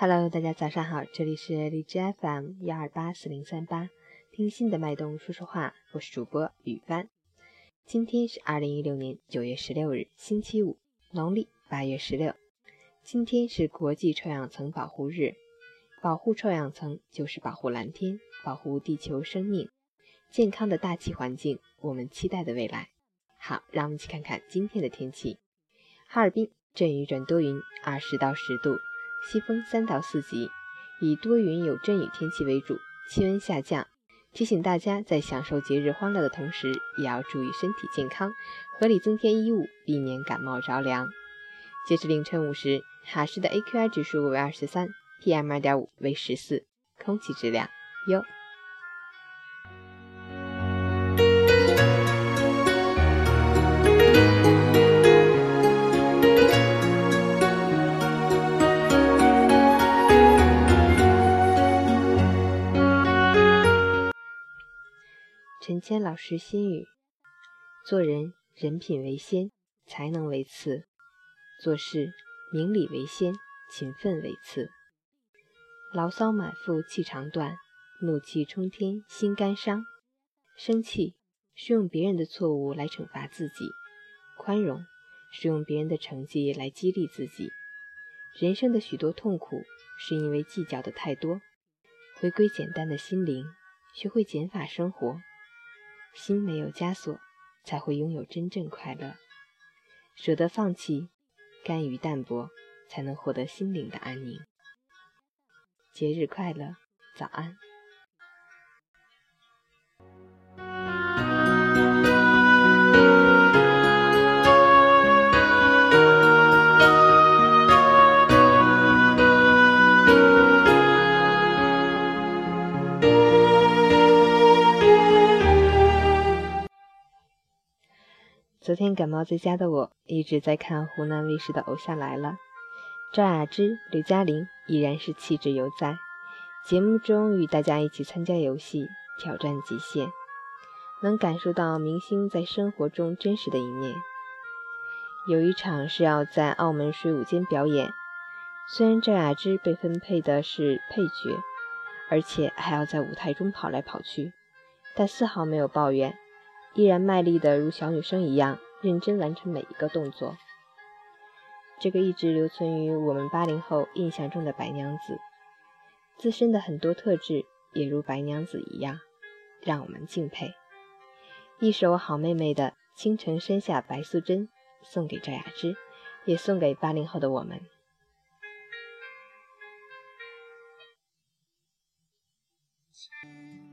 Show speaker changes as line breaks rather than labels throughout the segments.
Hello，大家早上好，这里是荔枝 FM 幺二八四零三八，听心的脉动说说话，我是主播雨帆。今天是二零一六年九月十六日，星期五，农历八月十六。今天是国际臭氧层保护日，保护臭氧层就是保护蓝天，保护地球生命，健康的大气环境，我们期待的未来。好，让我们一起看看今天的天气。哈尔滨阵雨转多云，二十到十度。西风三到四级，以多云有阵雨天气为主，气温下降。提醒大家在享受节日欢乐的同时，也要注意身体健康，合理增添衣物，避免感冒着凉。截至凌晨五时，哈市的 AQI 指数为二十三，PM 二点五为十四，空气质量优。陈谦老师心语：做人人品为先，才能为次；做事明理为先，勤奋为次。牢骚满腹气长断，怒气冲天心肝伤。生气是用别人的错误来惩罚自己，宽容是用别人的成绩来激励自己。人生的许多痛苦，是因为计较的太多。回归简单的心灵，学会减法生活。心没有枷锁，才会拥有真正快乐。舍得放弃，甘于淡泊，才能获得心灵的安宁。节日快乐，早安。昨天感冒在家的我，一直在看湖南卫视的《偶像来了》，赵雅芝、刘嘉玲依然是气质犹在。节目中与大家一起参加游戏，挑战极限，能感受到明星在生活中真实的一面。有一场是要在澳门水舞间表演，虽然赵雅芝被分配的是配角，而且还要在舞台中跑来跑去，但丝毫没有抱怨。依然卖力的如小女生一样认真完成每一个动作。这个一直留存于我们八零后印象中的白娘子，自身的很多特质也如白娘子一样，让我们敬佩。一首好妹妹的《倾城山下白素贞》送给赵雅芝，也送给八零后的我们。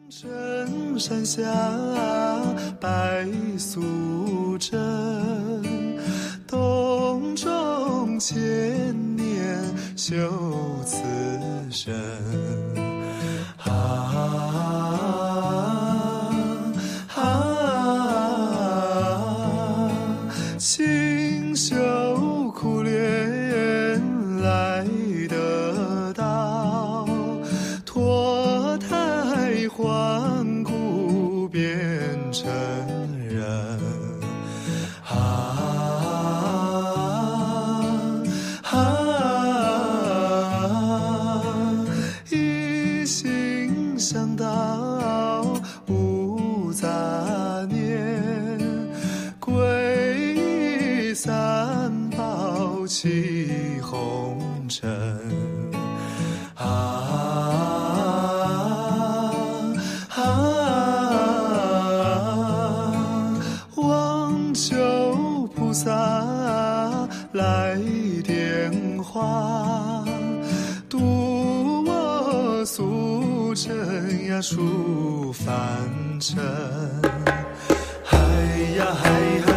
青山下，白素贞，洞中千年修此身。关谷变成人，啊啊，一心向道无杂念，皈依三宝弃红尘。呀出凡尘。嗨呀嗨嗨。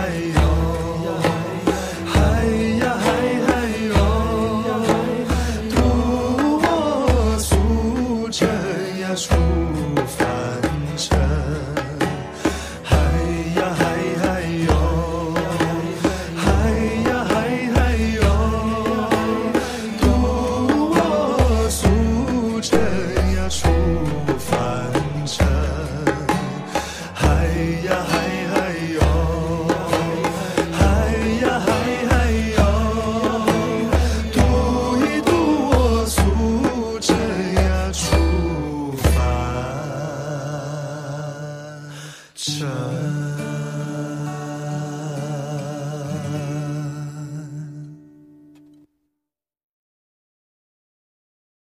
sunshine.